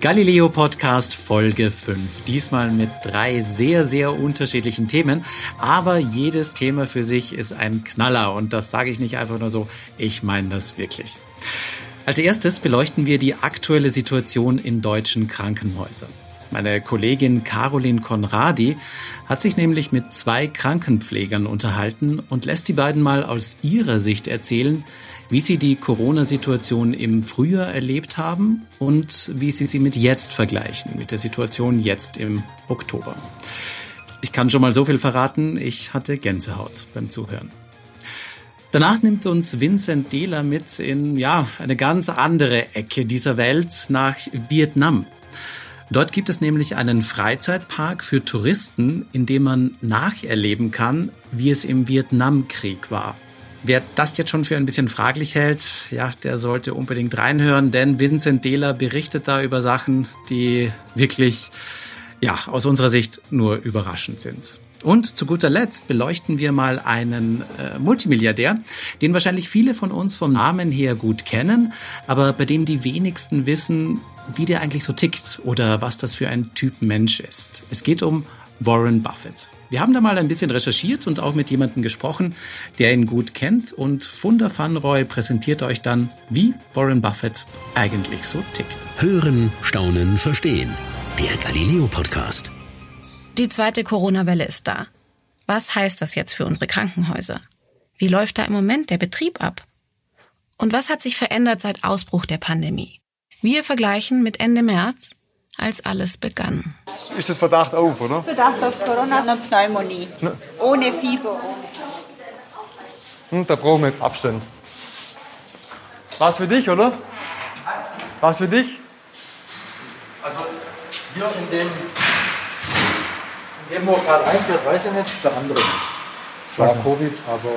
Galileo Podcast Folge 5. Diesmal mit drei sehr, sehr unterschiedlichen Themen. Aber jedes Thema für sich ist ein Knaller. Und das sage ich nicht einfach nur so. Ich meine das wirklich. Als erstes beleuchten wir die aktuelle Situation in deutschen Krankenhäusern. Meine Kollegin Caroline Conradi hat sich nämlich mit zwei Krankenpflegern unterhalten und lässt die beiden mal aus ihrer Sicht erzählen, wie Sie die Corona-Situation im Frühjahr erlebt haben und wie Sie sie mit jetzt vergleichen, mit der Situation jetzt im Oktober. Ich kann schon mal so viel verraten, ich hatte Gänsehaut beim Zuhören. Danach nimmt uns Vincent Dehler mit in ja, eine ganz andere Ecke dieser Welt nach Vietnam. Dort gibt es nämlich einen Freizeitpark für Touristen, in dem man nacherleben kann, wie es im Vietnamkrieg war. Wer das jetzt schon für ein bisschen fraglich hält, ja, der sollte unbedingt reinhören, denn Vincent Dehler berichtet da über Sachen, die wirklich, ja, aus unserer Sicht nur überraschend sind. Und zu guter Letzt beleuchten wir mal einen äh, Multimilliardär, den wahrscheinlich viele von uns vom Namen her gut kennen, aber bei dem die wenigsten wissen, wie der eigentlich so tickt oder was das für ein Typ Mensch ist. Es geht um Warren Buffett. Wir haben da mal ein bisschen recherchiert und auch mit jemandem gesprochen, der ihn gut kennt und Funda Fanroy präsentiert euch dann, wie Warren Buffett eigentlich so tickt. Hören, staunen, verstehen. Der Galileo Podcast. Die zweite Corona-Welle ist da. Was heißt das jetzt für unsere Krankenhäuser? Wie läuft da im Moment der Betrieb ab? Und was hat sich verändert seit Ausbruch der Pandemie? Wir vergleichen mit Ende März, als alles begann. Ist das Verdacht auf, oder? Verdacht auf Corona und Pneumonie. Ohne Fieber. Hm, da brauchen wir jetzt Abstand. Was für dich, oder? Was für dich? Also hier in dem, in dem wo gerade einfährt, weiß ich nicht, der andere. Zwar. Covid, aber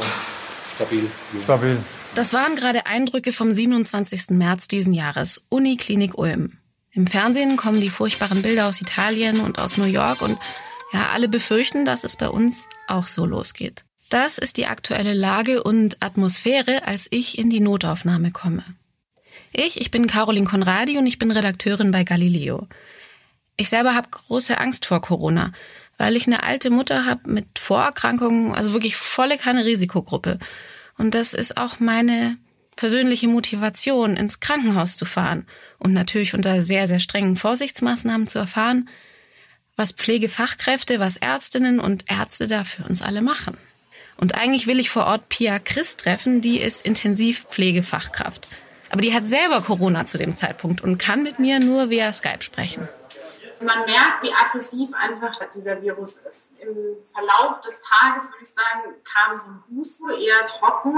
stabil. Stabil. Das waren gerade Eindrücke vom 27. März diesen Jahres, Uniklinik Ulm. Im Fernsehen kommen die furchtbaren Bilder aus Italien und aus New York und ja, alle befürchten, dass es bei uns auch so losgeht. Das ist die aktuelle Lage und Atmosphäre, als ich in die Notaufnahme komme. Ich, ich bin Caroline Conradi und ich bin Redakteurin bei Galileo. Ich selber habe große Angst vor Corona, weil ich eine alte Mutter habe mit Vorerkrankungen, also wirklich volle keine Risikogruppe. Und das ist auch meine persönliche Motivation, ins Krankenhaus zu fahren und natürlich unter sehr, sehr strengen Vorsichtsmaßnahmen zu erfahren, was Pflegefachkräfte, was Ärztinnen und Ärzte da für uns alle machen. Und eigentlich will ich vor Ort Pia Christ treffen, die ist Intensivpflegefachkraft. Aber die hat selber Corona zu dem Zeitpunkt und kann mit mir nur via Skype sprechen. Man merkt, wie aggressiv einfach dieser Virus ist. Im Verlauf des Tages, würde ich sagen, kam so ein Husten, eher trocken,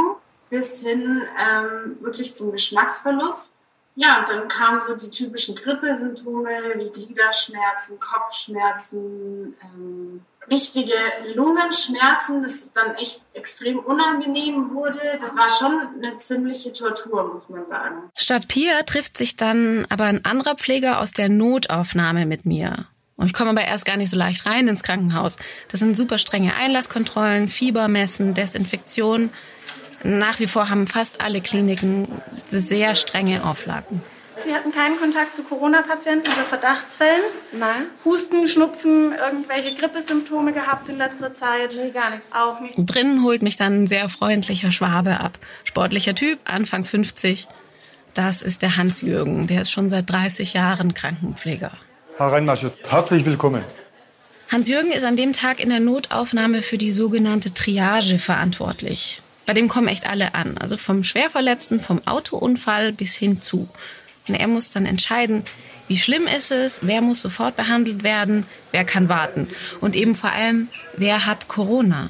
bis hin ähm, wirklich zum Geschmacksverlust. Ja, und dann kamen so die typischen Grippesymptome wie Gliederschmerzen, Kopfschmerzen, ähm, richtige Lungenschmerzen, das dann echt extrem unangenehm wurde. Das war schon eine ziemliche Tortur, muss man sagen. Statt Pia trifft sich dann aber ein anderer Pfleger aus der Notaufnahme mit mir. Und ich komme aber erst gar nicht so leicht rein ins Krankenhaus. Das sind super strenge Einlasskontrollen, Fiebermessen, Desinfektion. Nach wie vor haben fast alle Kliniken sehr strenge Auflagen. Sie hatten keinen Kontakt zu Corona-Patienten oder Verdachtsfällen? Nein. Husten, Schnupfen, irgendwelche Grippesymptome gehabt in letzter Zeit? Nee, gar nichts. Auch nicht. Drinnen holt mich dann ein sehr freundlicher Schwabe ab. Sportlicher Typ, Anfang 50. Das ist der Hans-Jürgen. Der ist schon seit 30 Jahren Krankenpfleger. Herr Reinmarsche, herzlich willkommen. Hans-Jürgen ist an dem Tag in der Notaufnahme für die sogenannte Triage verantwortlich. Bei dem kommen echt alle an. Also vom Schwerverletzten, vom Autounfall bis hin zu. Und er muss dann entscheiden, wie schlimm ist es, wer muss sofort behandelt werden, wer kann warten. Und eben vor allem, wer hat Corona.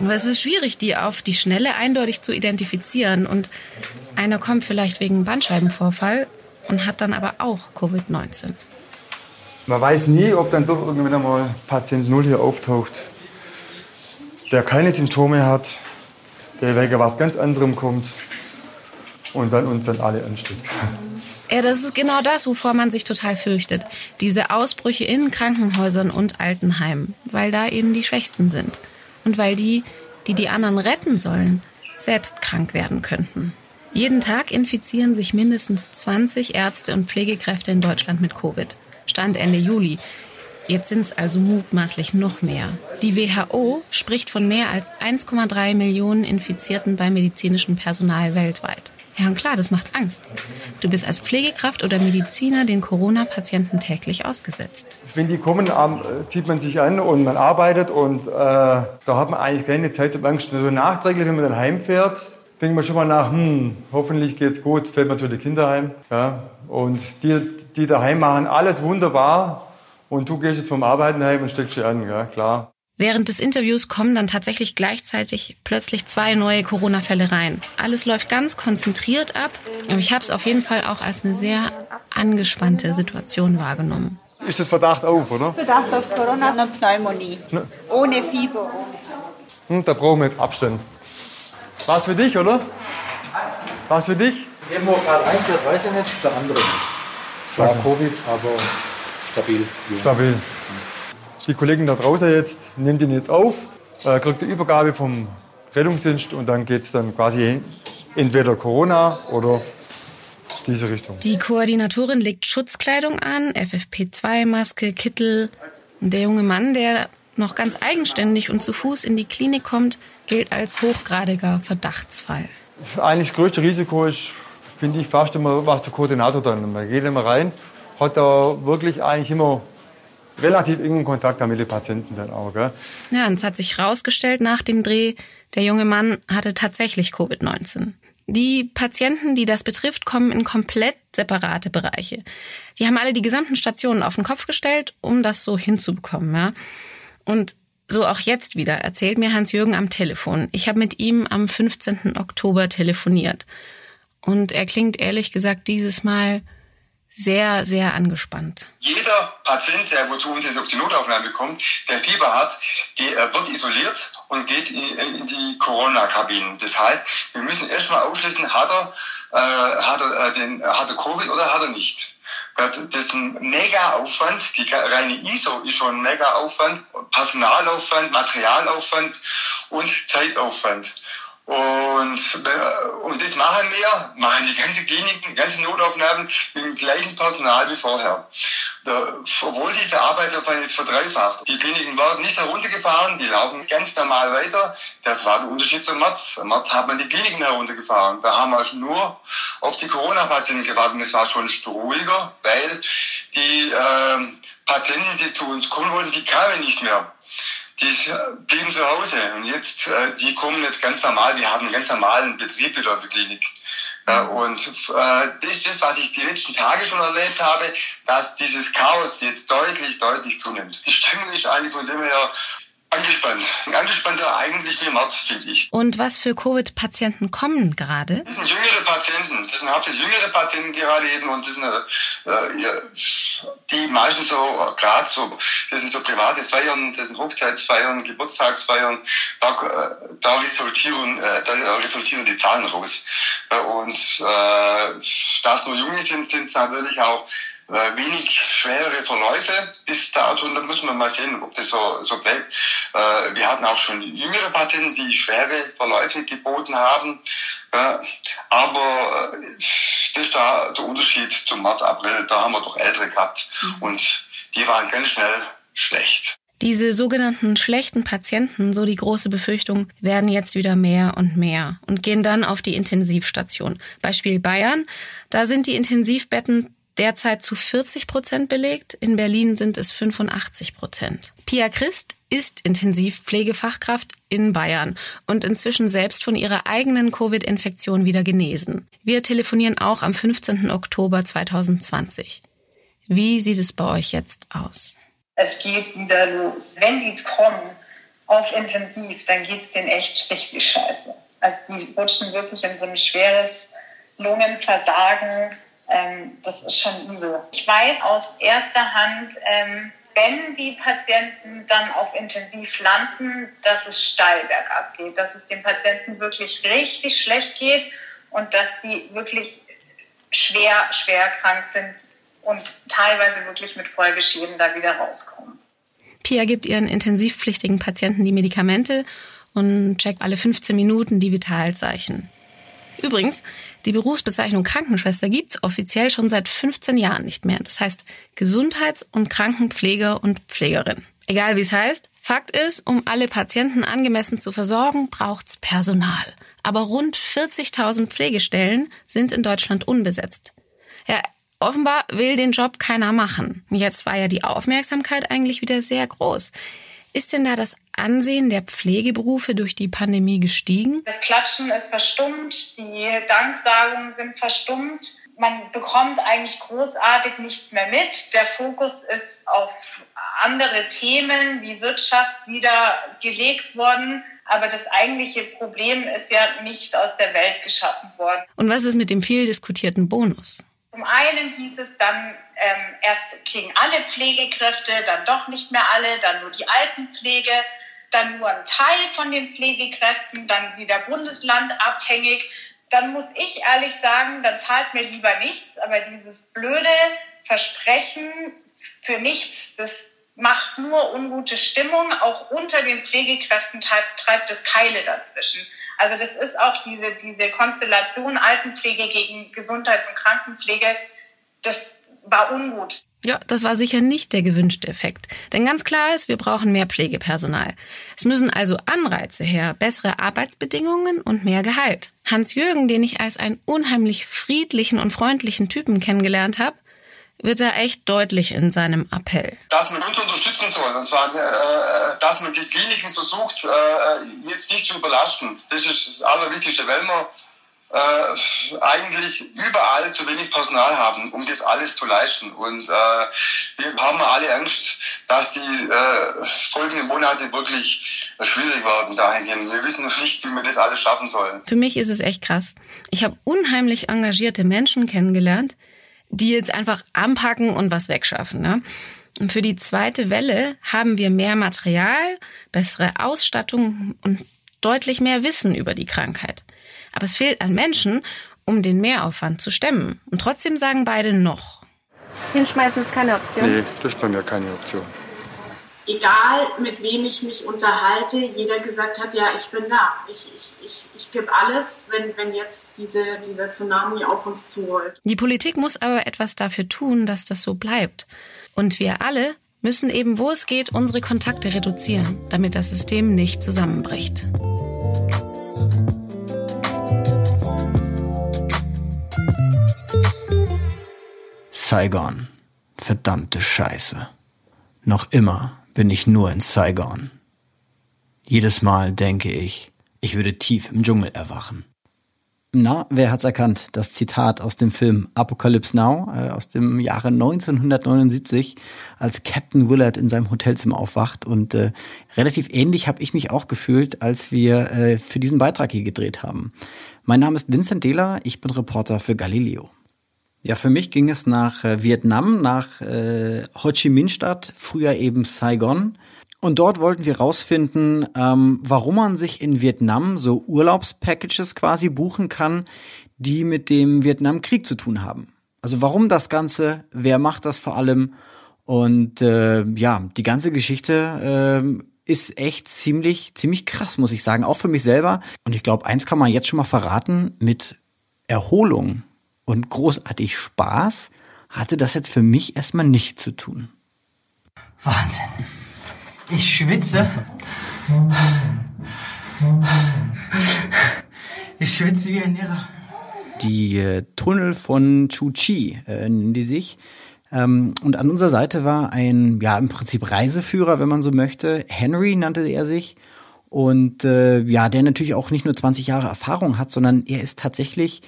Aber es ist schwierig, die auf die Schnelle eindeutig zu identifizieren. Und einer kommt vielleicht wegen Bandscheibenvorfall und hat dann aber auch Covid-19. Man weiß nie, ob dann doch irgendwann einmal Patient Null hier auftaucht, der keine Symptome hat, der wegen was ganz anderem kommt und dann uns dann alle ansteckt. Ja, das ist genau das, wovor man sich total fürchtet. Diese Ausbrüche in Krankenhäusern und Altenheimen, weil da eben die Schwächsten sind. Und weil die, die die anderen retten sollen, selbst krank werden könnten. Jeden Tag infizieren sich mindestens 20 Ärzte und Pflegekräfte in Deutschland mit Covid. Stand Ende Juli. Jetzt sind es also mutmaßlich noch mehr. Die WHO spricht von mehr als 1,3 Millionen Infizierten beim medizinischen Personal weltweit. Ja, und klar, das macht Angst. Du bist als Pflegekraft oder Mediziner den Corona-Patienten täglich ausgesetzt. Wenn die kommen, äh, zieht man sich an und man arbeitet und äh, da hat man eigentlich keine Zeit zum Angst. So nachträglich, wenn man dann heimfährt, denkt man schon mal nach, hm, hoffentlich geht's gut, fällt man zu den Kindern heim. Ja? Und die, die daheim machen alles wunderbar und du gehst jetzt vom Arbeiten heim und steckst dich an, ja, klar. Während des Interviews kommen dann tatsächlich gleichzeitig plötzlich zwei neue Corona-Fälle rein. Alles läuft ganz konzentriert ab, aber ich habe es auf jeden Fall auch als eine sehr angespannte Situation wahrgenommen. Ist das Verdacht auf, oder? Verdacht auf Corona, eine Pneumonie. Ohne Fieber. Hm, da brauchen wir jetzt Abstand. War's für dich, oder? War's für dich? Der, gerade einfährt, weiß ich nicht, der andere nicht. Zwar Covid, aber stabil. Stabil. Die Kollegen da draußen jetzt nehmen den jetzt auf, äh, kriegt die Übergabe vom Rettungsdienst und dann geht es dann quasi entweder Corona oder diese Richtung. Die Koordinatorin legt Schutzkleidung an, FFP2-Maske, Kittel. Der junge Mann, der noch ganz eigenständig und zu Fuß in die Klinik kommt, gilt als hochgradiger Verdachtsfall. Eigentlich das größte Risiko ist, finde ich, fast immer, was der Koordinator dann. Man geht immer rein, hat da wirklich eigentlich immer relativ engen Kontakt mit den Patienten dann auch. Gell? Ja, und es hat sich herausgestellt nach dem Dreh, der junge Mann hatte tatsächlich Covid-19. Die Patienten, die das betrifft, kommen in komplett separate Bereiche. Die haben alle die gesamten Stationen auf den Kopf gestellt, um das so hinzubekommen. Ja? Und so auch jetzt wieder erzählt mir Hans-Jürgen am Telefon. Ich habe mit ihm am 15. Oktober telefoniert. Und er klingt ehrlich gesagt dieses Mal sehr, sehr angespannt. Jeder Patient, der wo zu uns jetzt auf die Notaufnahme kommt, der Fieber hat, der wird isoliert und geht in die Corona-Kabinen. Das heißt, wir müssen erstmal ausschließen, hat er, äh, hat, er, äh, den, hat er Covid oder hat er nicht. Das ist ein mega Aufwand. Die reine ISO ist schon ein mega Aufwand. Personalaufwand, Materialaufwand und Zeitaufwand. Und, äh, und das machen wir, machen die ganze Klinik, die ganzen Notaufnahmen mit dem gleichen Personal wie vorher. Da, obwohl sich der Arbeitsaufwand jetzt verdreifacht. Die Kliniken werden nicht heruntergefahren, die laufen ganz normal weiter. Das war der Unterschied zum März. Im März hat man die Kliniken heruntergefahren. Da haben wir also nur auf die Corona-Patienten gewartet. Es war schon ruhiger, weil die äh, Patienten, die zu uns kommen wollten, die kamen nicht mehr die blieben zu Hause und jetzt, äh, die kommen jetzt ganz normal, wir haben einen ganz normalen Betrieb wieder in der Klinik. Mhm. und äh, das ist das, was ich die letzten Tage schon erlebt habe, dass dieses Chaos jetzt deutlich, deutlich zunimmt. Die Stimmung ist eigentlich von dem her Angespannt. Angespannter eigentlich im März, finde ich. Und was für Covid-Patienten kommen gerade? Das sind jüngere Patienten. Das sind hauptsächlich jüngere Patienten gerade eben und das sind äh, die meisten so, gerade so, das sind so private Feiern, das sind Hochzeitsfeiern, Geburtstagsfeiern, da, äh, da, resultieren, äh, da resultieren die Zahlen raus. Und äh, da es nur Junge sind, sind es natürlich auch äh, wenig schwere Verläufe bis dato. Und da müssen wir mal sehen, ob das so, so bleibt. Äh, wir hatten auch schon jüngere Patienten, die schwere Verläufe geboten haben. Äh, aber äh, das ist da der Unterschied zum März, April. Da haben wir doch ältere gehabt. Mhm. Und die waren ganz schnell schlecht. Diese sogenannten schlechten Patienten, so die große Befürchtung, werden jetzt wieder mehr und mehr und gehen dann auf die Intensivstation. Beispiel Bayern, da sind die Intensivbetten derzeit zu 40 Prozent belegt. In Berlin sind es 85 Prozent. Pia Christ ist Intensivpflegefachkraft in Bayern und inzwischen selbst von ihrer eigenen Covid-Infektion wieder genesen. Wir telefonieren auch am 15. Oktober 2020. Wie sieht es bei euch jetzt aus? Es geht wieder los. Wenn die kommen auf Intensiv, dann geht es denen echt richtig scheiße. Also die rutschen wirklich in so ein schweres Lungenversagen ähm, das ist schon übel. Ich weiß aus erster Hand, ähm, wenn die Patienten dann auf Intensiv landen, dass es steil bergab geht, dass es den Patienten wirklich richtig schlecht geht und dass die wirklich schwer, schwer krank sind und teilweise wirklich mit Folgeschäden da wieder rauskommen. Pia gibt ihren intensivpflichtigen Patienten die Medikamente und checkt alle 15 Minuten die Vitalzeichen. Übrigens, die Berufsbezeichnung Krankenschwester gibt's offiziell schon seit 15 Jahren nicht mehr. Das heißt Gesundheits- und Krankenpfleger und Pflegerin. Egal wie es heißt, Fakt ist, um alle Patienten angemessen zu versorgen, braucht's Personal. Aber rund 40.000 Pflegestellen sind in Deutschland unbesetzt. Ja, offenbar will den Job keiner machen. Jetzt war ja die Aufmerksamkeit eigentlich wieder sehr groß. Ist denn da das Ansehen der Pflegeberufe durch die Pandemie gestiegen? Das Klatschen ist verstummt, die Danksagungen sind verstummt. Man bekommt eigentlich großartig nichts mehr mit. Der Fokus ist auf andere Themen wie Wirtschaft wieder gelegt worden. Aber das eigentliche Problem ist ja nicht aus der Welt geschaffen worden. Und was ist mit dem viel diskutierten Bonus? Zum einen hieß es dann, ähm, erst kriegen alle Pflegekräfte, dann doch nicht mehr alle, dann nur die Altenpflege, dann nur ein Teil von den Pflegekräften, dann wieder bundeslandabhängig. Dann muss ich ehrlich sagen, dann zahlt mir lieber nichts, aber dieses blöde Versprechen für nichts, das macht nur ungute Stimmung. Auch unter den Pflegekräften treibt, treibt es Keile dazwischen. Also das ist auch diese, diese Konstellation Altenpflege gegen Gesundheits- und Krankenpflege, das war ungut. Ja, das war sicher nicht der gewünschte Effekt. Denn ganz klar ist, wir brauchen mehr Pflegepersonal. Es müssen also Anreize her, bessere Arbeitsbedingungen und mehr Gehalt. Hans-Jürgen, den ich als einen unheimlich friedlichen und freundlichen Typen kennengelernt habe, wird er echt deutlich in seinem Appell. Dass man uns unterstützen soll, und zwar, äh, dass man die Kliniken versucht, äh, jetzt nicht zu überlasten. Das ist das Allerwichtigste, weil wir äh, eigentlich überall zu wenig Personal haben, um das alles zu leisten. Und äh, wir haben alle Angst, dass die äh, folgenden Monate wirklich schwierig werden dahingehend. Wir wissen nicht, wie wir das alles schaffen sollen. Für mich ist es echt krass. Ich habe unheimlich engagierte Menschen kennengelernt, die jetzt einfach anpacken und was wegschaffen. Ne? Und für die zweite Welle haben wir mehr Material, bessere Ausstattung und deutlich mehr Wissen über die Krankheit. Aber es fehlt an Menschen, um den Mehraufwand zu stemmen. Und trotzdem sagen beide noch. Hinschmeißen ist keine Option. Nee, das ist bei mir keine Option egal mit wem ich mich unterhalte, jeder gesagt hat, ja, ich bin da. Ich, ich, ich, ich gebe alles, wenn, wenn jetzt diese, dieser Tsunami auf uns zurollt. Die Politik muss aber etwas dafür tun, dass das so bleibt. Und wir alle müssen eben, wo es geht, unsere Kontakte reduzieren, damit das System nicht zusammenbricht. Saigon. Verdammte Scheiße. Noch immer bin ich nur in Saigon. Jedes Mal denke ich, ich würde tief im Dschungel erwachen. Na, wer hat's erkannt? Das Zitat aus dem Film Apocalypse Now äh, aus dem Jahre 1979, als Captain Willard in seinem Hotelzimmer aufwacht. Und äh, relativ ähnlich habe ich mich auch gefühlt, als wir äh, für diesen Beitrag hier gedreht haben. Mein Name ist Vincent Dehler, ich bin Reporter für Galileo. Ja, für mich ging es nach äh, Vietnam, nach äh, Ho Chi Minh Stadt, früher eben Saigon. Und dort wollten wir rausfinden, ähm, warum man sich in Vietnam so Urlaubspackages quasi buchen kann, die mit dem Vietnamkrieg zu tun haben. Also warum das Ganze, wer macht das vor allem? Und äh, ja, die ganze Geschichte äh, ist echt ziemlich, ziemlich krass, muss ich sagen, auch für mich selber. Und ich glaube, eins kann man jetzt schon mal verraten, mit Erholung und großartig Spaß hatte das jetzt für mich erstmal nicht zu tun. Wahnsinn. Ich schwitze. Ich schwitze wie ein Irrer. Die äh, Tunnel von Chu Chi äh, nennen die sich. Ähm, und an unserer Seite war ein, ja, im Prinzip Reiseführer, wenn man so möchte. Henry nannte er sich. Und äh, ja, der natürlich auch nicht nur 20 Jahre Erfahrung hat, sondern er ist tatsächlich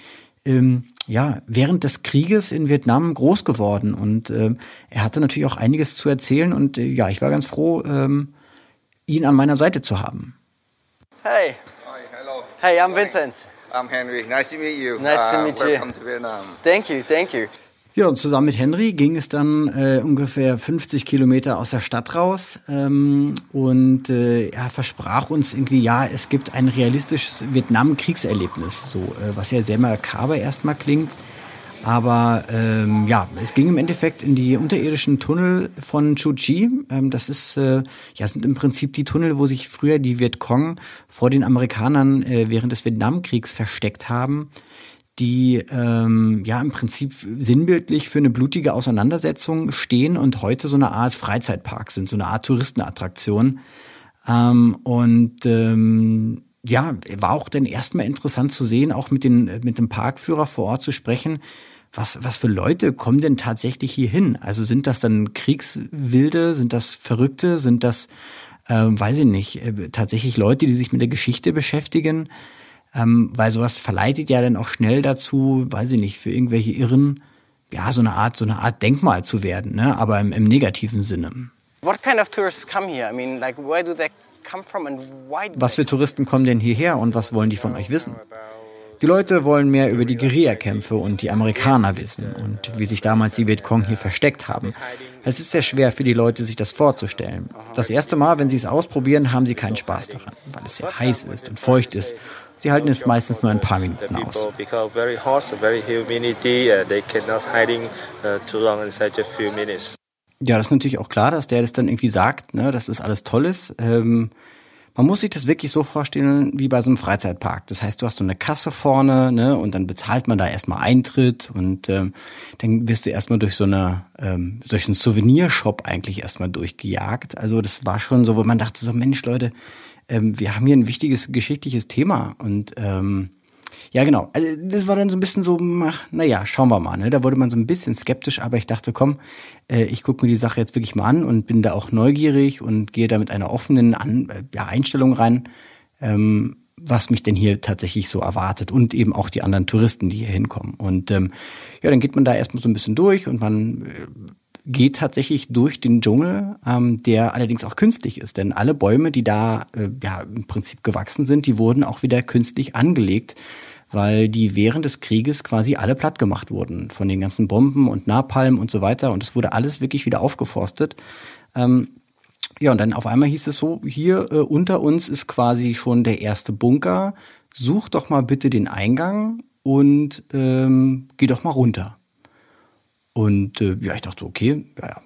ähm, ja, während des Krieges in Vietnam groß geworden und äh, er hatte natürlich auch einiges zu erzählen und äh, ja, ich war ganz froh, ähm, ihn an meiner Seite zu haben. Hey. Hi, hello. Hey, I'm Vincent. I'm Henry. Nice to meet you. Nice to uh, meet welcome you. to Vietnam. Thank you, thank you. Ja, und zusammen mit Henry ging es dann äh, ungefähr 50 Kilometer aus der Stadt raus ähm, und äh, er versprach uns irgendwie, ja, es gibt ein realistisches Vietnam-Kriegserlebnis, so äh, was ja sehr makaber erstmal klingt. Aber ähm, ja, es ging im Endeffekt in die unterirdischen Tunnel von Chuchi. Ähm, das ist äh, ja sind im Prinzip die Tunnel, wo sich früher die Vietcong vor den Amerikanern äh, während des Vietnamkriegs versteckt haben die ähm, ja im Prinzip sinnbildlich für eine blutige Auseinandersetzung stehen und heute so eine Art Freizeitpark sind, so eine Art Touristenattraktion. Ähm, und ähm, ja, war auch dann erstmal interessant zu sehen, auch mit, den, mit dem Parkführer vor Ort zu sprechen. Was, was für Leute kommen denn tatsächlich hier hin? Also sind das dann Kriegswilde? Sind das Verrückte? Sind das, äh, weiß ich nicht, äh, tatsächlich Leute, die sich mit der Geschichte beschäftigen? Ähm, weil sowas verleitet ja dann auch schnell dazu, weiß ich nicht, für irgendwelche Irren, ja, so eine Art, so eine Art Denkmal zu werden, ne? aber im, im negativen Sinne. What kind of tourists come here? I mean, like, where do they come from and why? Was für Touristen kommen denn hierher und was wollen die von euch wissen? Die Leute wollen mehr über die Guerillakämpfe und die Amerikaner wissen und wie sich damals die Vietcong hier versteckt haben. Es ist sehr schwer für die Leute, sich das vorzustellen. Das erste Mal, wenn sie es ausprobieren, haben sie keinen Spaß daran, weil es sehr heiß ist und feucht ist. Sie halten es meistens nur ein paar Minuten aus. Ja, das ist natürlich auch klar, dass der das dann irgendwie sagt, ne, dass das alles toll ist. Ähm, man muss sich das wirklich so vorstellen wie bei so einem Freizeitpark. Das heißt, du hast so eine Kasse vorne, ne, und dann bezahlt man da erstmal Eintritt und ähm, dann wirst du erstmal durch so eine ähm, durch einen Souvenirshop eigentlich erstmal durchgejagt. Also das war schon so, wo man dachte so, Mensch, Leute, ähm, wir haben hier ein wichtiges geschichtliches Thema und ähm, ja, genau. Also das war dann so ein bisschen so, naja, schauen wir mal. Ne? Da wurde man so ein bisschen skeptisch, aber ich dachte, komm, äh, ich gucke mir die Sache jetzt wirklich mal an und bin da auch neugierig und gehe da mit einer offenen an äh, ja, Einstellung rein, ähm, was mich denn hier tatsächlich so erwartet und eben auch die anderen Touristen, die hier hinkommen. Und ähm, ja, dann geht man da erstmal so ein bisschen durch und man äh, geht tatsächlich durch den Dschungel, ähm, der allerdings auch künstlich ist. Denn alle Bäume, die da äh, ja im Prinzip gewachsen sind, die wurden auch wieder künstlich angelegt, weil die während des Krieges quasi alle platt gemacht wurden von den ganzen Bomben und Napalm und so weiter. Und es wurde alles wirklich wieder aufgeforstet. Ähm, ja, und dann auf einmal hieß es so, hier äh, unter uns ist quasi schon der erste Bunker. Such doch mal bitte den Eingang und ähm, geh doch mal runter. Und äh, ja, ich dachte, okay, ja,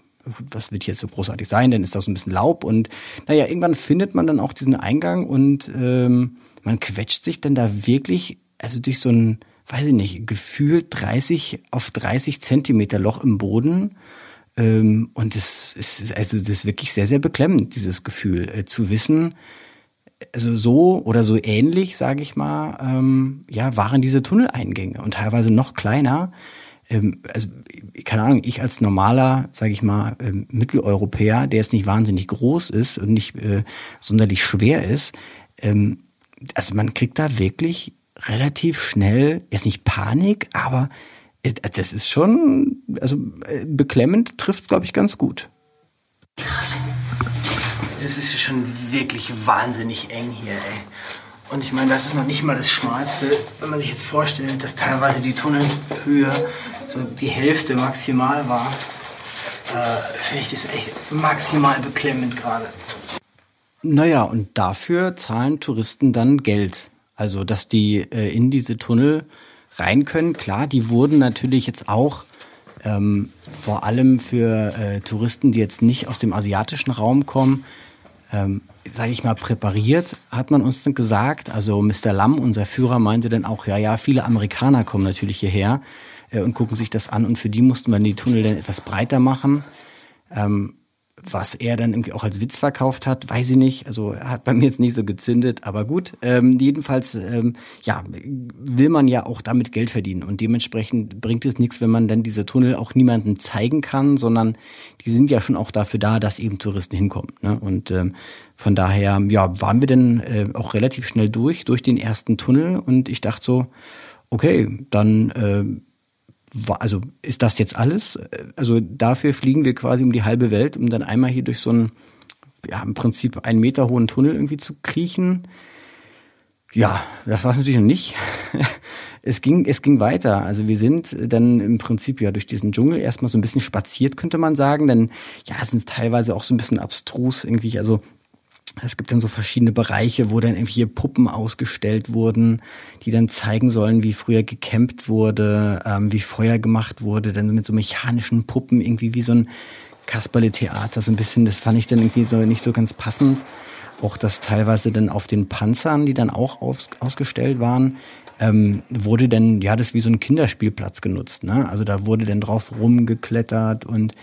was wird jetzt so großartig sein? Denn ist da so ein bisschen Laub und naja, irgendwann findet man dann auch diesen Eingang und ähm, man quetscht sich dann da wirklich, also durch so ein, weiß ich nicht, gefühlt 30 auf 30 Zentimeter Loch im Boden. Ähm, und das ist, also das ist wirklich sehr, sehr beklemmend, dieses Gefühl, äh, zu wissen, also so oder so ähnlich, sage ich mal, ähm, ja, waren diese Tunneleingänge und teilweise noch kleiner ähm, also keine Ahnung, ich als normaler, sage ich mal, ähm, Mitteleuropäer, der jetzt nicht wahnsinnig groß ist und nicht äh, sonderlich schwer ist, ähm, also man kriegt da wirklich relativ schnell, jetzt nicht Panik, aber äh, das ist schon, also äh, beklemmend trifft es, glaube ich, ganz gut. Krass. Das ist schon wirklich wahnsinnig eng hier, ey. Und ich meine, das ist noch nicht mal das Schmalste, wenn man sich jetzt vorstellt, dass teilweise die Tunnelhöhe so die Hälfte maximal war. Äh, Finde ich das echt maximal beklemmend gerade. Naja, und dafür zahlen Touristen dann Geld. Also, dass die äh, in diese Tunnel rein können. Klar, die wurden natürlich jetzt auch ähm, vor allem für äh, Touristen, die jetzt nicht aus dem asiatischen Raum kommen, ähm, sage ich mal, präpariert, hat man uns dann gesagt. Also Mr. Lam, unser Führer, meinte dann auch, ja, ja, viele Amerikaner kommen natürlich hierher äh, und gucken sich das an und für die mussten wir die Tunnel dann etwas breiter machen. Ähm, was er dann irgendwie auch als Witz verkauft hat, weiß ich nicht. Also hat bei mir jetzt nicht so gezündet, aber gut. Ähm, jedenfalls, ähm, ja, will man ja auch damit Geld verdienen und dementsprechend bringt es nichts, wenn man dann diese Tunnel auch niemandem zeigen kann, sondern die sind ja schon auch dafür da, dass eben Touristen hinkommen. Ne? Und ähm, von daher, ja, waren wir dann äh, auch relativ schnell durch durch den ersten Tunnel und ich dachte so, okay, dann äh, also ist das jetzt alles? Also dafür fliegen wir quasi um die halbe Welt, um dann einmal hier durch so einen, ja, im Prinzip einen Meter hohen Tunnel irgendwie zu kriechen. Ja, das war es natürlich noch nicht. es ging, es ging weiter. Also wir sind dann im Prinzip ja durch diesen Dschungel erstmal so ein bisschen spaziert, könnte man sagen. Denn ja, es ist teilweise auch so ein bisschen abstrus irgendwie. Also es gibt dann so verschiedene Bereiche, wo dann irgendwie Puppen ausgestellt wurden, die dann zeigen sollen, wie früher gecampt wurde, ähm, wie Feuer gemacht wurde, dann mit so mechanischen Puppen, irgendwie wie so ein Kasperle-Theater, so ein bisschen, das fand ich dann irgendwie so nicht so ganz passend. Auch das teilweise dann auf den Panzern, die dann auch aus, ausgestellt waren, ähm, wurde dann, ja, das wie so ein Kinderspielplatz genutzt. Ne? Also da wurde dann drauf rumgeklettert und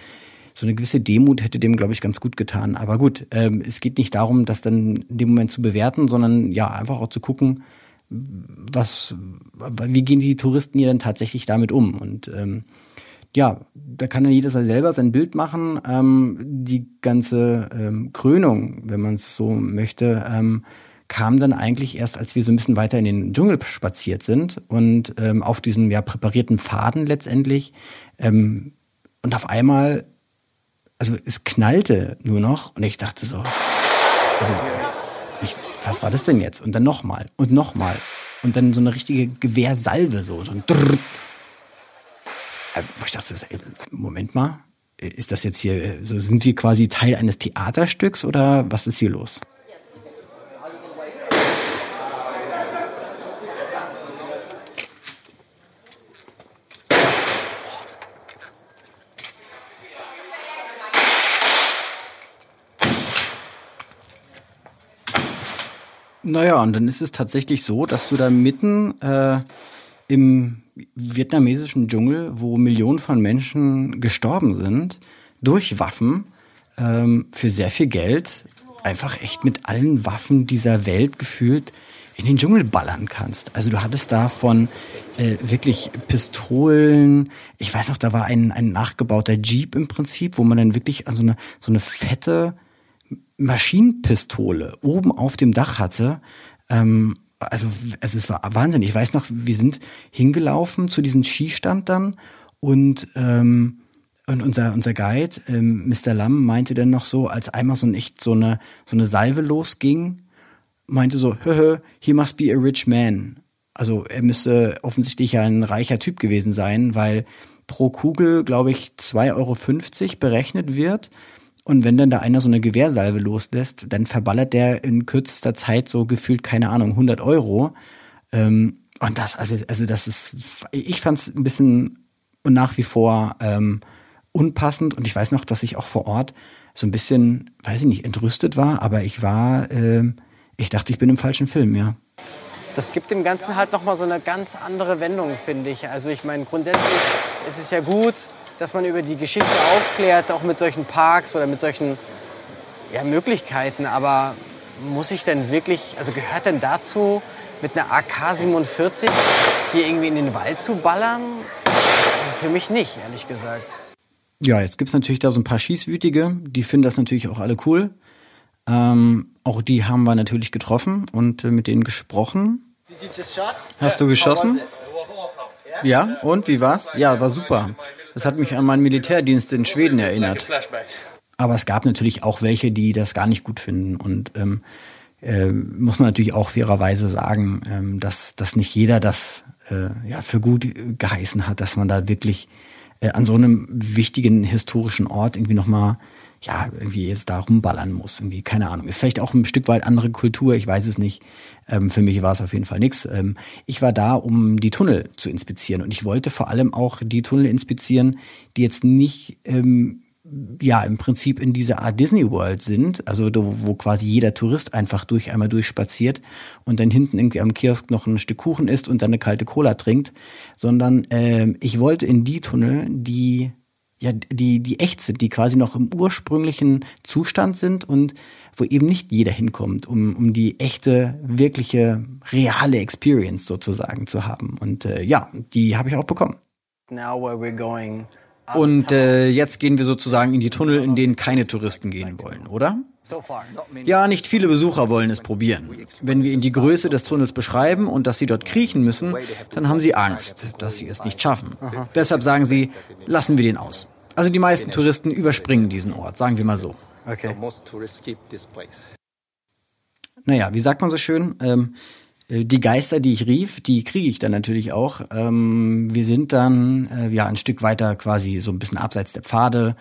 so eine gewisse Demut hätte dem, glaube ich, ganz gut getan. Aber gut, ähm, es geht nicht darum, das dann in dem Moment zu bewerten, sondern ja, einfach auch zu gucken, was, wie gehen die Touristen hier dann tatsächlich damit um? Und ähm, ja, da kann ja jeder selber sein Bild machen. Ähm, die ganze ähm, Krönung, wenn man es so möchte, ähm, kam dann eigentlich erst, als wir so ein bisschen weiter in den Dschungel spaziert sind und ähm, auf diesem ja präparierten Faden letztendlich. Ähm, und auf einmal also es knallte nur noch und ich dachte so, also ich, was war das denn jetzt? Und dann nochmal und nochmal und dann so eine richtige Gewehrsalve so, so ein Drrr. Äh, ich dachte, Moment mal, ist das jetzt hier, so sind wir quasi Teil eines Theaterstücks oder was ist hier los? Naja, und dann ist es tatsächlich so, dass du da mitten äh, im vietnamesischen Dschungel, wo Millionen von Menschen gestorben sind, durch Waffen ähm, für sehr viel Geld einfach echt mit allen Waffen dieser Welt gefühlt in den Dschungel ballern kannst. Also du hattest da von äh, wirklich Pistolen, ich weiß noch, da war ein, ein nachgebauter Jeep im Prinzip, wo man dann wirklich also eine, so eine fette Maschinenpistole oben auf dem Dach hatte. Ähm, also, also es war Wahnsinn. Ich weiß noch, wir sind hingelaufen zu diesem Skistand dann und ähm, und unser, unser Guide, ähm, Mr. Lam, meinte dann noch so, als einmal so ein echt so eine, so eine Salve losging, meinte so, hö, he must be a rich man. Also er müsste offensichtlich ein reicher Typ gewesen sein, weil pro Kugel, glaube ich, 2,50 Euro berechnet wird. Und wenn dann da einer so eine Gewehrsalve loslässt, dann verballert der in kürzester Zeit so gefühlt, keine Ahnung, 100 Euro. Ähm, und das, also, also das ist, ich fand es ein bisschen und nach wie vor ähm, unpassend. Und ich weiß noch, dass ich auch vor Ort so ein bisschen, weiß ich nicht, entrüstet war, aber ich war, äh, ich dachte, ich bin im falschen Film, ja. Das gibt dem Ganzen halt nochmal so eine ganz andere Wendung, finde ich. Also ich meine, grundsätzlich ist es ja gut, dass man über die Geschichte aufklärt, auch mit solchen Parks oder mit solchen ja, Möglichkeiten. Aber muss ich denn wirklich, also gehört denn dazu, mit einer AK-47 hier irgendwie in den Wald zu ballern? Also für mich nicht, ehrlich gesagt. Ja, jetzt gibt es natürlich da so ein paar Schießwütige, die finden das natürlich auch alle cool. Ähm, auch die haben wir natürlich getroffen und äh, mit denen gesprochen. Hast du geschossen? Ja, und wie war's? Ja, war super. Das hat mich an meinen Militärdienst in Schweden erinnert. Aber es gab natürlich auch welche, die das gar nicht gut finden. Und ähm, äh, muss man natürlich auch fairerweise sagen, ähm, dass, dass nicht jeder das äh, ja, für gut geheißen hat, dass man da wirklich äh, an so einem wichtigen historischen Ort irgendwie nochmal ja, irgendwie jetzt da rumballern muss. Irgendwie, keine Ahnung. Ist vielleicht auch ein Stück weit andere Kultur, ich weiß es nicht. Ähm, für mich war es auf jeden Fall nichts. Ähm, ich war da, um die Tunnel zu inspizieren. Und ich wollte vor allem auch die Tunnel inspizieren, die jetzt nicht ähm, ja im Prinzip in dieser Art Disney World sind, also wo quasi jeder Tourist einfach durch einmal durchspaziert und dann hinten irgendwie am Kiosk noch ein Stück Kuchen isst und dann eine kalte Cola trinkt, sondern äh, ich wollte in die Tunnel, die ja, die, die echt sind, die quasi noch im ursprünglichen Zustand sind und wo eben nicht jeder hinkommt, um, um die echte, wirkliche, reale Experience sozusagen zu haben. Und äh, ja, die habe ich auch bekommen. Und äh, jetzt gehen wir sozusagen in die Tunnel, in denen keine Touristen gehen wollen, oder? Ja, nicht viele Besucher wollen es probieren. Wenn wir ihnen die Größe des Tunnels beschreiben und dass sie dort kriechen müssen, dann haben sie Angst, dass sie es nicht schaffen. Deshalb sagen sie, lassen wir den aus. Also die meisten Touristen überspringen diesen Ort, sagen wir mal so. Okay. Naja, wie sagt man so schön? Ähm, äh, die Geister, die ich rief, die kriege ich dann natürlich auch. Ähm, wir sind dann äh, ja ein Stück weiter quasi so ein bisschen abseits der Pfade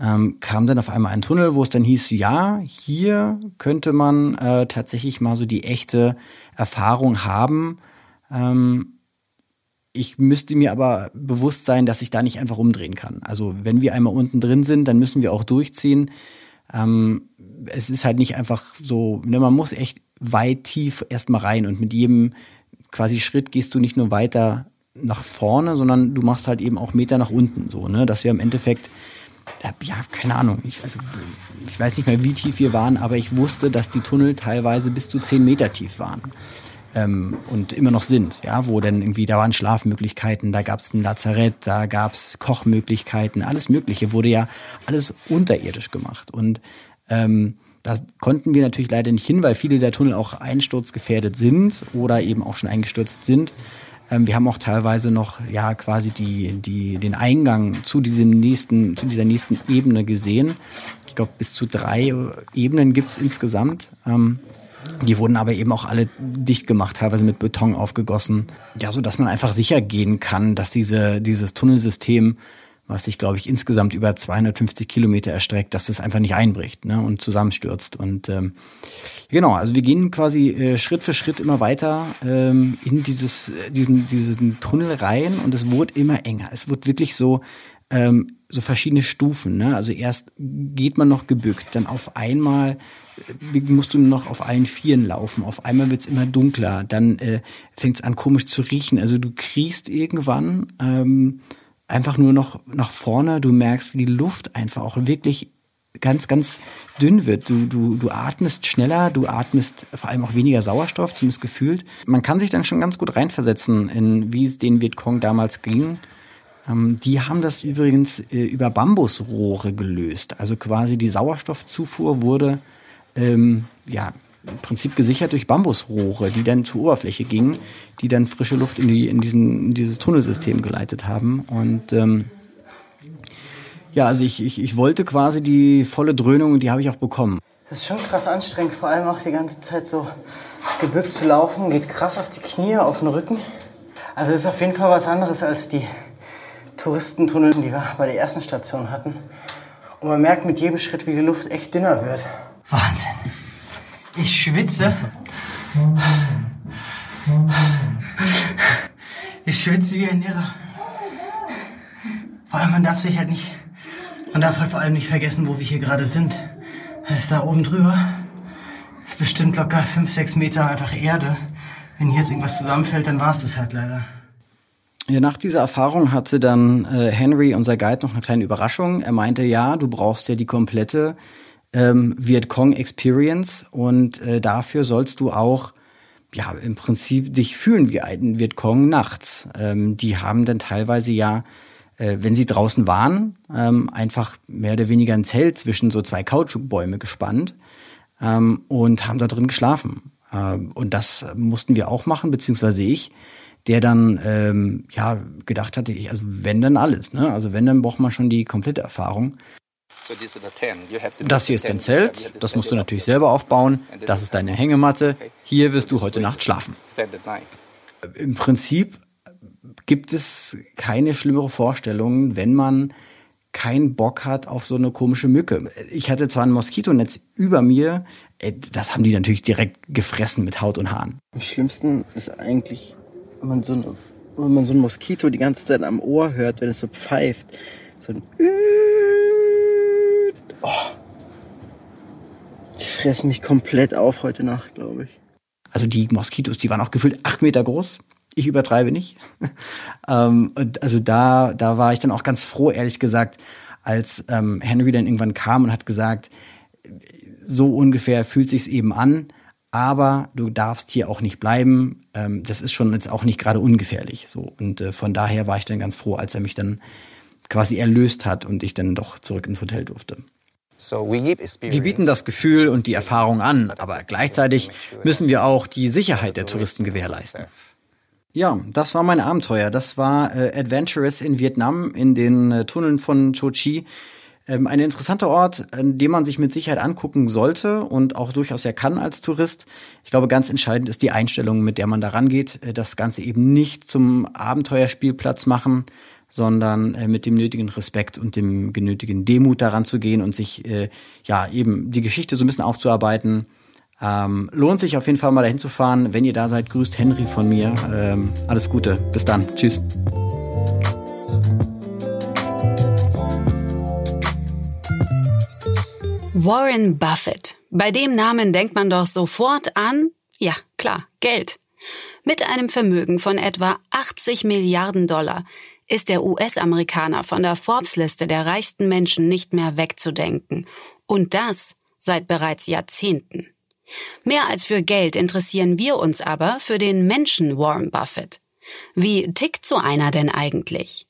ähm, kam dann auf einmal ein Tunnel, wo es dann hieß, ja, hier könnte man äh, tatsächlich mal so die echte Erfahrung haben. Ähm, ich müsste mir aber bewusst sein, dass ich da nicht einfach umdrehen kann. Also wenn wir einmal unten drin sind, dann müssen wir auch durchziehen. Ähm, es ist halt nicht einfach so, ne, man muss echt weit tief erstmal rein und mit jedem quasi Schritt gehst du nicht nur weiter nach vorne, sondern du machst halt eben auch Meter nach unten, so, ne, dass wir im Endeffekt ja, keine Ahnung. Ich, also, ich weiß nicht mehr, wie tief wir waren, aber ich wusste, dass die Tunnel teilweise bis zu zehn Meter tief waren. Ähm, und immer noch sind, ja, wo dann irgendwie, da waren Schlafmöglichkeiten, da gab es ein Lazarett, da gab es Kochmöglichkeiten, alles Mögliche wurde ja alles unterirdisch gemacht. Und ähm, da konnten wir natürlich leider nicht hin, weil viele der Tunnel auch einsturzgefährdet sind oder eben auch schon eingestürzt sind. Ähm, wir haben auch teilweise noch ja quasi die, die, den Eingang zu diesem nächsten, zu dieser nächsten Ebene gesehen. Ich glaube, bis zu drei Ebenen gibt's insgesamt. Ähm, die wurden aber eben auch alle dicht gemacht, teilweise mit Beton aufgegossen. Ja, so dass man einfach sicher gehen kann, dass diese, dieses Tunnelsystem was sich, glaube ich, insgesamt über 250 Kilometer erstreckt, dass das einfach nicht einbricht ne, und zusammenstürzt. Und ähm, genau, also wir gehen quasi äh, Schritt für Schritt immer weiter ähm, in dieses, diesen, diesen Tunnel rein und es wurde immer enger. Es wird wirklich so, ähm, so verschiedene Stufen. Ne? Also erst geht man noch gebückt, dann auf einmal äh, musst du noch auf allen Vieren laufen. Auf einmal wird's immer dunkler, dann äh, fängt's an komisch zu riechen. Also du kriegst irgendwann ähm, einfach nur noch nach vorne. Du merkst, wie die Luft einfach auch wirklich ganz, ganz dünn wird. Du, du, du atmest schneller, du atmest vor allem auch weniger Sauerstoff, zumindest gefühlt. Man kann sich dann schon ganz gut reinversetzen, in wie es den Vietcong damals ging. Ähm, die haben das übrigens äh, über Bambusrohre gelöst. Also quasi die Sauerstoffzufuhr wurde ähm, ja im Prinzip gesichert durch Bambusrohre, die dann zur Oberfläche gingen, die dann frische Luft in, die, in, diesen, in dieses Tunnelsystem geleitet haben. Und ähm, ja, also ich, ich, ich wollte quasi die volle Dröhnung, die habe ich auch bekommen. Das ist schon krass anstrengend, vor allem auch die ganze Zeit so gebückt zu laufen, geht krass auf die Knie, auf den Rücken. Also das ist auf jeden Fall was anderes als die Touristentunnel, die wir bei der ersten Station hatten. Und man merkt mit jedem Schritt, wie die Luft echt dünner wird. Wahnsinn. Ich schwitze. Ich schwitze wie ein Irrer. Vor allem, man darf sich halt nicht, man darf halt vor allem nicht vergessen, wo wir hier gerade sind. Das ist da oben drüber. Das ist bestimmt locker fünf, sechs Meter einfach Erde. Wenn hier jetzt irgendwas zusammenfällt, dann war es das halt leider. Ja, nach dieser Erfahrung hatte dann äh, Henry, unser Guide, noch eine kleine Überraschung. Er meinte, ja, du brauchst ja die komplette ähm, Vietcong Experience und äh, dafür sollst du auch ja im Prinzip dich fühlen wie ein Vietcong nachts. Ähm, die haben dann teilweise ja äh, wenn sie draußen waren, ähm, einfach mehr oder weniger ein Zelt zwischen so zwei Kautschukbäume gespannt ähm, und haben da drin geschlafen. Ähm, und das mussten wir auch machen, beziehungsweise ich, der dann ähm, ja gedacht hatte, ich, also wenn dann alles, ne? Also wenn dann braucht man schon die komplette Erfahrung. Das hier ist dein Zelt, das musst du natürlich selber aufbauen. Das ist deine Hängematte. Hier wirst du heute Nacht schlafen. Im Prinzip gibt es keine schlimmere Vorstellung, wenn man keinen Bock hat auf so eine komische Mücke. Ich hatte zwar ein Moskitonetz über mir, äh, das haben die natürlich direkt gefressen mit Haut und Haaren. Am schlimmsten ist eigentlich, wenn man so ein, wenn man so ein Moskito die ganze Zeit am Ohr hört, wenn es so pfeift. So ein Oh. Die fressen mich komplett auf heute Nacht, glaube ich. Also die Moskitos, die waren auch gefühlt acht Meter groß. Ich übertreibe nicht. ähm, also da, da war ich dann auch ganz froh, ehrlich gesagt, als ähm, Henry dann irgendwann kam und hat gesagt, so ungefähr fühlt sich's eben an, aber du darfst hier auch nicht bleiben. Ähm, das ist schon jetzt auch nicht gerade ungefährlich. So und äh, von daher war ich dann ganz froh, als er mich dann quasi erlöst hat und ich dann doch zurück ins Hotel durfte. Wir bieten das Gefühl und die Erfahrung an, aber gleichzeitig müssen wir auch die Sicherheit der Touristen gewährleisten. Ja, das war mein Abenteuer. Das war äh, Adventurous in Vietnam in den äh, Tunneln von Cho Chi. Ähm, ein interessanter Ort, an dem man sich mit Sicherheit angucken sollte und auch durchaus ja kann als Tourist. Ich glaube, ganz entscheidend ist die Einstellung, mit der man da rangeht. Äh, das Ganze eben nicht zum Abenteuerspielplatz machen, sondern äh, mit dem nötigen Respekt und dem genötigen Demut daran zu gehen und sich äh, ja eben die Geschichte so ein bisschen aufzuarbeiten. Ähm, lohnt sich auf jeden Fall mal dahin zu fahren. Wenn ihr da seid, grüßt Henry von mir. Ähm, alles Gute. Bis dann. Tschüss. Warren Buffett. Bei dem Namen denkt man doch sofort an, ja klar, Geld. Mit einem Vermögen von etwa 80 Milliarden Dollar ist der US-Amerikaner von der Forbes-Liste der reichsten Menschen nicht mehr wegzudenken. Und das seit bereits Jahrzehnten. Mehr als für Geld interessieren wir uns aber für den Menschen Warren Buffett. Wie tickt so einer denn eigentlich?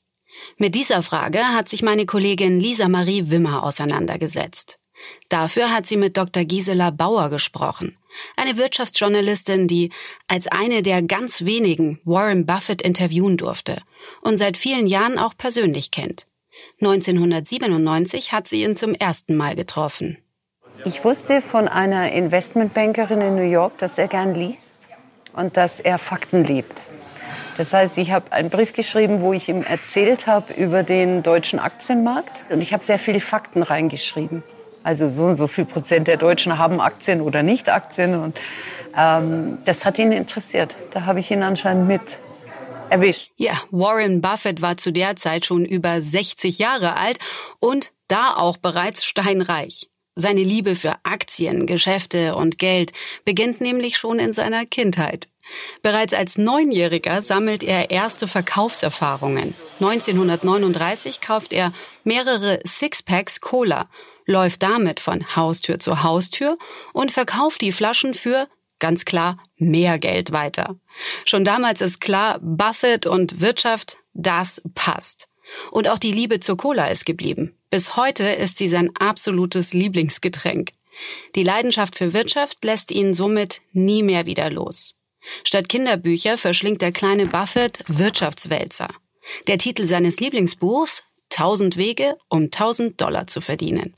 Mit dieser Frage hat sich meine Kollegin Lisa Marie Wimmer auseinandergesetzt. Dafür hat sie mit Dr. Gisela Bauer gesprochen, eine Wirtschaftsjournalistin, die als eine der ganz wenigen Warren Buffett interviewen durfte und seit vielen Jahren auch persönlich kennt. 1997 hat sie ihn zum ersten Mal getroffen. Ich wusste von einer Investmentbankerin in New York, dass er gern liest und dass er Fakten liebt. Das heißt, ich habe einen Brief geschrieben, wo ich ihm erzählt habe über den deutschen Aktienmarkt und ich habe sehr viele Fakten reingeschrieben. Also so und so viel Prozent der Deutschen haben Aktien oder nicht Aktien und ähm, das hat ihn interessiert. Da habe ich ihn anscheinend mit erwischt. Ja, Warren Buffett war zu der Zeit schon über 60 Jahre alt und da auch bereits steinreich. Seine Liebe für Aktien, Geschäfte und Geld beginnt nämlich schon in seiner Kindheit. Bereits als Neunjähriger sammelt er erste Verkaufserfahrungen. 1939 kauft er mehrere Sixpacks Cola, läuft damit von Haustür zu Haustür und verkauft die Flaschen für ganz klar mehr Geld weiter. Schon damals ist klar, Buffett und Wirtschaft, das passt. Und auch die Liebe zur Cola ist geblieben. Bis heute ist sie sein absolutes Lieblingsgetränk. Die Leidenschaft für Wirtschaft lässt ihn somit nie mehr wieder los. Statt Kinderbücher verschlingt der kleine Buffett Wirtschaftswälzer. Der Titel seines Lieblingsbuchs Tausend Wege, um tausend Dollar zu verdienen.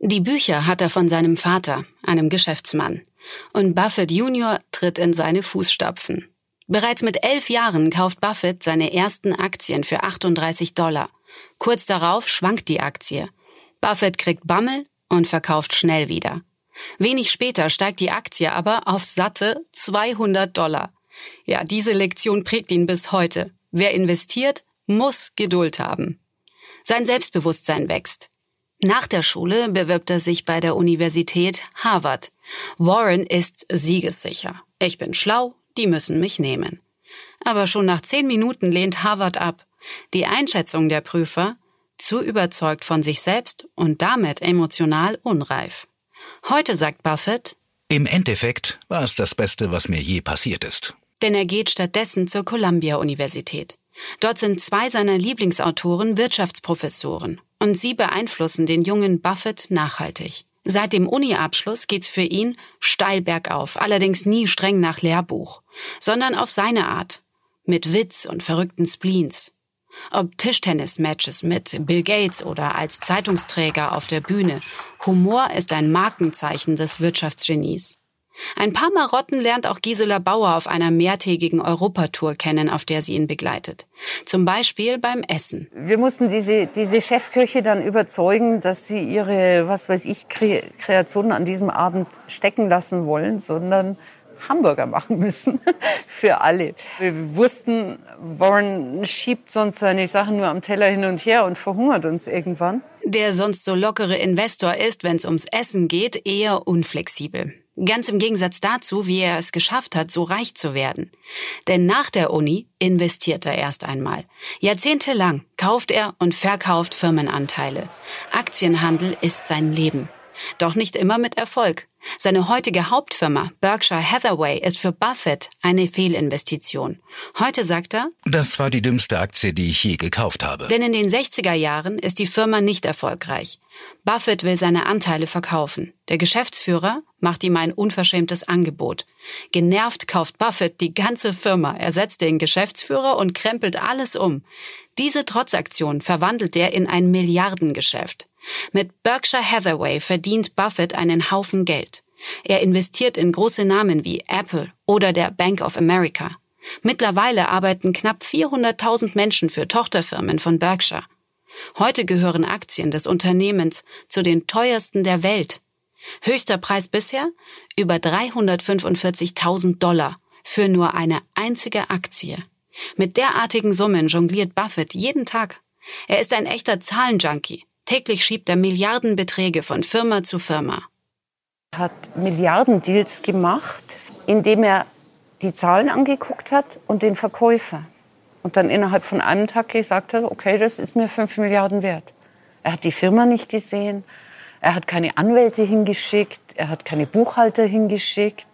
Die Bücher hat er von seinem Vater, einem Geschäftsmann. Und Buffett Junior tritt in seine Fußstapfen. Bereits mit elf Jahren kauft Buffett seine ersten Aktien für 38 Dollar. Kurz darauf schwankt die Aktie. Buffett kriegt Bammel und verkauft schnell wieder. Wenig später steigt die Aktie aber auf satte 200 Dollar. Ja, diese Lektion prägt ihn bis heute. Wer investiert, muss Geduld haben. Sein Selbstbewusstsein wächst. Nach der Schule bewirbt er sich bei der Universität Harvard. Warren ist siegessicher. Ich bin schlau, die müssen mich nehmen. Aber schon nach zehn Minuten lehnt Harvard ab. Die Einschätzung der Prüfer zu überzeugt von sich selbst und damit emotional unreif. Heute sagt Buffett, im Endeffekt war es das Beste, was mir je passiert ist. Denn er geht stattdessen zur Columbia-Universität. Dort sind zwei seiner Lieblingsautoren Wirtschaftsprofessoren und sie beeinflussen den jungen Buffett nachhaltig. Seit dem Uni-Abschluss geht's für ihn steil bergauf, allerdings nie streng nach Lehrbuch, sondern auf seine Art, mit Witz und verrückten Spleens. Ob Tischtennis-Matches mit Bill Gates oder als Zeitungsträger auf der Bühne, Humor ist ein Markenzeichen des Wirtschaftsgenies. Ein paar Marotten lernt auch Gisela Bauer auf einer mehrtägigen Europatour kennen, auf der sie ihn begleitet. Zum Beispiel beim Essen. Wir mussten diese, diese Chefköche dann überzeugen, dass sie ihre, was weiß ich, Kreationen an diesem Abend stecken lassen wollen, sondern Hamburger machen müssen für alle. Wir wussten, Warren schiebt sonst seine Sachen nur am Teller hin und her und verhungert uns irgendwann. Der sonst so lockere Investor ist, wenn es ums Essen geht, eher unflexibel. Ganz im Gegensatz dazu, wie er es geschafft hat, so reich zu werden. Denn nach der Uni investiert er erst einmal. Jahrzehntelang kauft er und verkauft Firmenanteile. Aktienhandel ist sein Leben. Doch nicht immer mit Erfolg. Seine heutige Hauptfirma Berkshire Hathaway ist für Buffett eine Fehlinvestition. Heute sagt er, das war die dümmste Aktie, die ich je gekauft habe. Denn in den 60er Jahren ist die Firma nicht erfolgreich. Buffett will seine Anteile verkaufen. Der Geschäftsführer macht ihm ein unverschämtes Angebot. Genervt kauft Buffett die ganze Firma, ersetzt den Geschäftsführer und krempelt alles um. Diese Trotzaktion verwandelt er in ein Milliardengeschäft. Mit Berkshire Hathaway verdient Buffett einen Haufen Geld. Er investiert in große Namen wie Apple oder der Bank of America. Mittlerweile arbeiten knapp 400.000 Menschen für Tochterfirmen von Berkshire. Heute gehören Aktien des Unternehmens zu den teuersten der Welt. Höchster Preis bisher? Über 345.000 Dollar für nur eine einzige Aktie. Mit derartigen Summen jongliert Buffett jeden Tag. Er ist ein echter Zahlenjunkie. Täglich schiebt er Milliardenbeträge von Firma zu Firma. Er hat Milliardendeals gemacht, indem er die Zahlen angeguckt hat und den Verkäufer. Und dann innerhalb von einem Tag gesagt hat, okay, das ist mir fünf Milliarden wert. Er hat die Firma nicht gesehen, er hat keine Anwälte hingeschickt, er hat keine Buchhalter hingeschickt,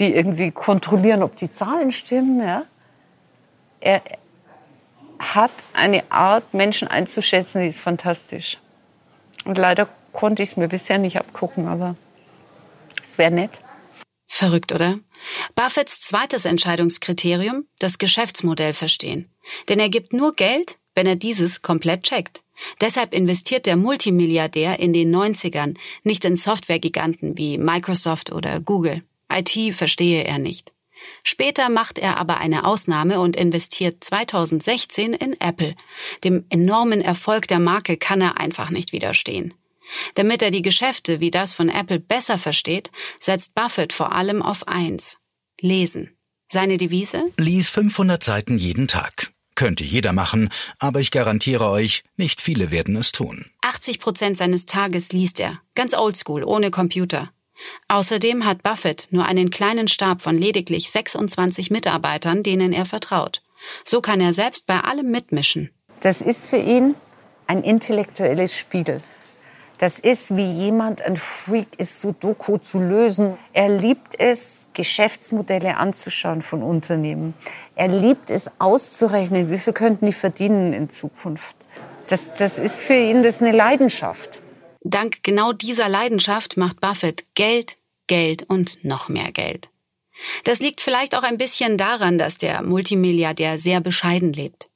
die irgendwie kontrollieren, ob die Zahlen stimmen. Ja? Er hat eine Art, Menschen einzuschätzen, die ist fantastisch. Und leider konnte ich es mir bisher nicht abgucken, aber es wäre nett. Verrückt, oder? Buffetts zweites Entscheidungskriterium, das Geschäftsmodell verstehen. Denn er gibt nur Geld, wenn er dieses komplett checkt. Deshalb investiert der Multimilliardär in den 90ern nicht in Softwaregiganten wie Microsoft oder Google. IT verstehe er nicht. Später macht er aber eine Ausnahme und investiert 2016 in Apple. Dem enormen Erfolg der Marke kann er einfach nicht widerstehen. Damit er die Geschäfte wie das von Apple besser versteht, setzt Buffett vor allem auf eins. Lesen. Seine Devise? Lies 500 Seiten jeden Tag. Könnte jeder machen, aber ich garantiere euch, nicht viele werden es tun. 80 Prozent seines Tages liest er. Ganz oldschool, ohne Computer. Außerdem hat Buffett nur einen kleinen Stab von lediglich 26 Mitarbeitern, denen er vertraut. So kann er selbst bei allem mitmischen. Das ist für ihn ein intellektuelles Spiel. Das ist, wie jemand ein Freak ist, Sudoku zu lösen. Er liebt es, Geschäftsmodelle anzuschauen von Unternehmen. Er liebt es, auszurechnen, wie viel könnten die verdienen in Zukunft. Das, das ist für ihn das eine Leidenschaft. Dank genau dieser Leidenschaft macht Buffett Geld, Geld und noch mehr Geld. Das liegt vielleicht auch ein bisschen daran, dass der Multimilliardär sehr bescheiden lebt.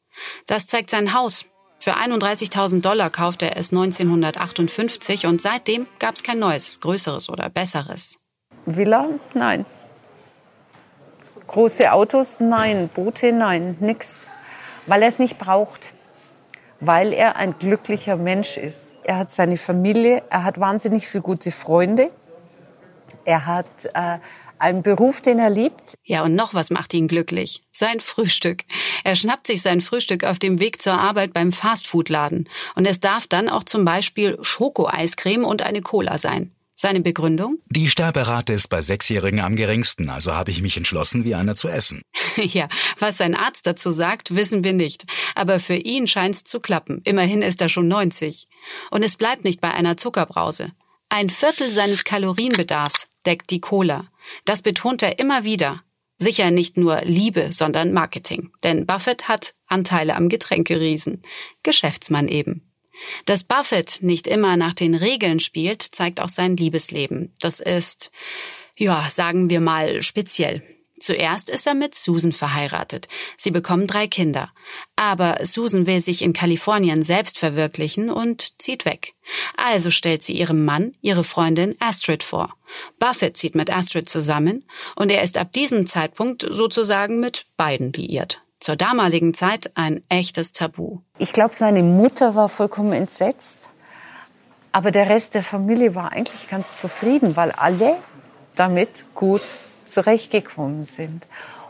Das zeigt sein Haus. Für 31.000 Dollar kaufte er es 1958 und seitdem gab es kein neues, größeres oder besseres. Villa? Nein. Große Autos? Nein. Boote? Nein. Nix. Weil er es nicht braucht weil er ein glücklicher Mensch ist. Er hat seine Familie, er hat wahnsinnig viele gute Freunde, er hat äh, einen Beruf, den er liebt. Ja, und noch was macht ihn glücklich. Sein Frühstück. Er schnappt sich sein Frühstück auf dem Weg zur Arbeit beim Fastfood-Laden. Und es darf dann auch zum Beispiel Schokoeiscreme und eine Cola sein. Seine Begründung? Die Sterberate ist bei Sechsjährigen am geringsten, also habe ich mich entschlossen, wie einer zu essen. ja, was sein Arzt dazu sagt, wissen wir nicht. Aber für ihn scheint's zu klappen. Immerhin ist er schon 90. Und es bleibt nicht bei einer Zuckerbrause. Ein Viertel seines Kalorienbedarfs deckt die Cola. Das betont er immer wieder. Sicher nicht nur Liebe, sondern Marketing. Denn Buffett hat Anteile am Getränkeriesen. Geschäftsmann eben. Dass Buffett nicht immer nach den Regeln spielt, zeigt auch sein Liebesleben. Das ist, ja, sagen wir mal, speziell. Zuerst ist er mit Susan verheiratet. Sie bekommen drei Kinder. Aber Susan will sich in Kalifornien selbst verwirklichen und zieht weg. Also stellt sie ihrem Mann ihre Freundin Astrid vor. Buffett zieht mit Astrid zusammen und er ist ab diesem Zeitpunkt sozusagen mit beiden liiert zur damaligen Zeit ein echtes Tabu. Ich glaube, seine Mutter war vollkommen entsetzt. Aber der Rest der Familie war eigentlich ganz zufrieden, weil alle damit gut zurechtgekommen sind.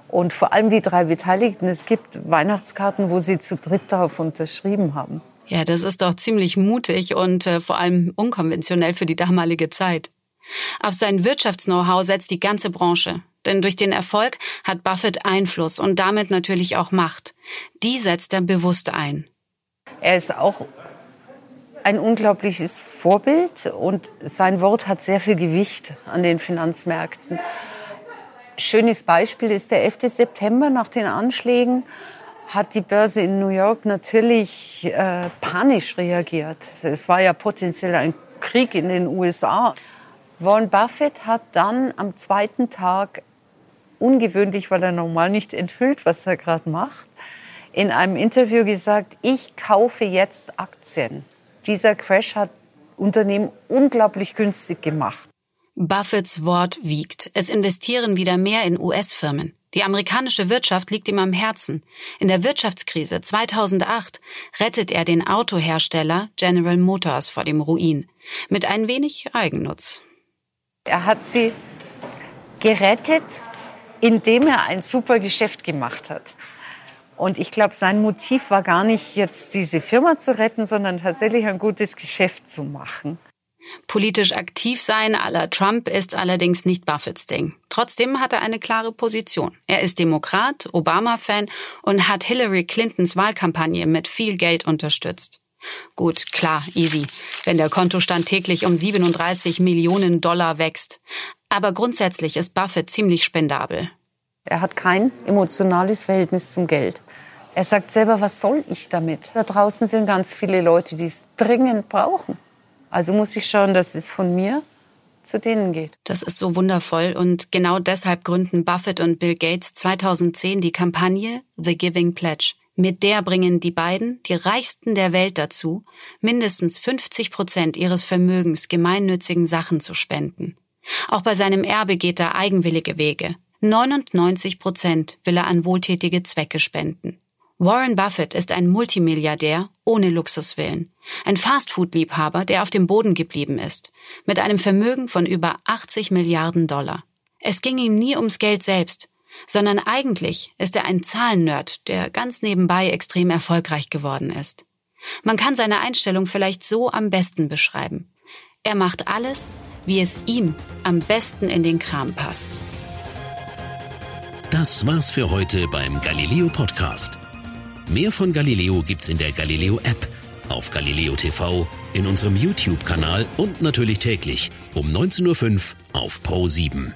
Und vor allem die drei Beteiligten, es gibt Weihnachtskarten, wo sie zu dritt darauf unterschrieben haben. Ja, das ist doch ziemlich mutig und äh, vor allem unkonventionell für die damalige Zeit. Auf sein Wirtschaftsknow-how setzt die ganze Branche. Denn durch den Erfolg hat Buffett Einfluss und damit natürlich auch Macht. Die setzt er bewusst ein. Er ist auch ein unglaubliches Vorbild und sein Wort hat sehr viel Gewicht an den Finanzmärkten. Schönes Beispiel ist der 11. September nach den Anschlägen hat die Börse in New York natürlich äh, panisch reagiert. Es war ja potenziell ein Krieg in den USA. Warren Buffett hat dann am zweiten Tag ungewöhnlich, weil er normal nicht enthüllt, was er gerade macht, in einem Interview gesagt, ich kaufe jetzt Aktien. Dieser Crash hat Unternehmen unglaublich günstig gemacht. Buffetts Wort wiegt. Es investieren wieder mehr in US-Firmen. Die amerikanische Wirtschaft liegt ihm am Herzen. In der Wirtschaftskrise 2008 rettet er den Autohersteller General Motors vor dem Ruin. Mit ein wenig Eigennutz. Er hat sie gerettet, indem er ein super Geschäft gemacht hat. Und ich glaube, sein Motiv war gar nicht jetzt diese Firma zu retten, sondern tatsächlich ein gutes Geschäft zu machen. Politisch aktiv sein la Trump ist allerdings nicht Buffetts Ding. Trotzdem hat er eine klare Position. Er ist Demokrat, Obama-Fan und hat Hillary Clintons Wahlkampagne mit viel Geld unterstützt. Gut, klar, easy, wenn der Kontostand täglich um 37 Millionen Dollar wächst. Aber grundsätzlich ist Buffett ziemlich spendabel. Er hat kein emotionales Verhältnis zum Geld. Er sagt selber, was soll ich damit? Da draußen sind ganz viele Leute, die es dringend brauchen. Also muss ich schauen, dass es von mir zu denen geht. Das ist so wundervoll und genau deshalb gründen Buffett und Bill Gates 2010 die Kampagne The Giving Pledge. Mit der bringen die beiden, die reichsten der Welt dazu, mindestens 50 Prozent ihres Vermögens gemeinnützigen Sachen zu spenden. Auch bei seinem Erbe geht er eigenwillige Wege. 99 Prozent will er an wohltätige Zwecke spenden. Warren Buffett ist ein Multimilliardär ohne Luxuswillen, ein Fastfood-Liebhaber, der auf dem Boden geblieben ist, mit einem Vermögen von über 80 Milliarden Dollar. Es ging ihm nie ums Geld selbst, sondern eigentlich ist er ein Zahlennerd, der ganz nebenbei extrem erfolgreich geworden ist. Man kann seine Einstellung vielleicht so am besten beschreiben. Er macht alles, wie es ihm am besten in den Kram passt. Das war's für heute beim Galileo Podcast. Mehr von Galileo gibt's in der Galileo App, auf Galileo TV, in unserem YouTube-Kanal und natürlich täglich um 19.05 Uhr auf Pro 7.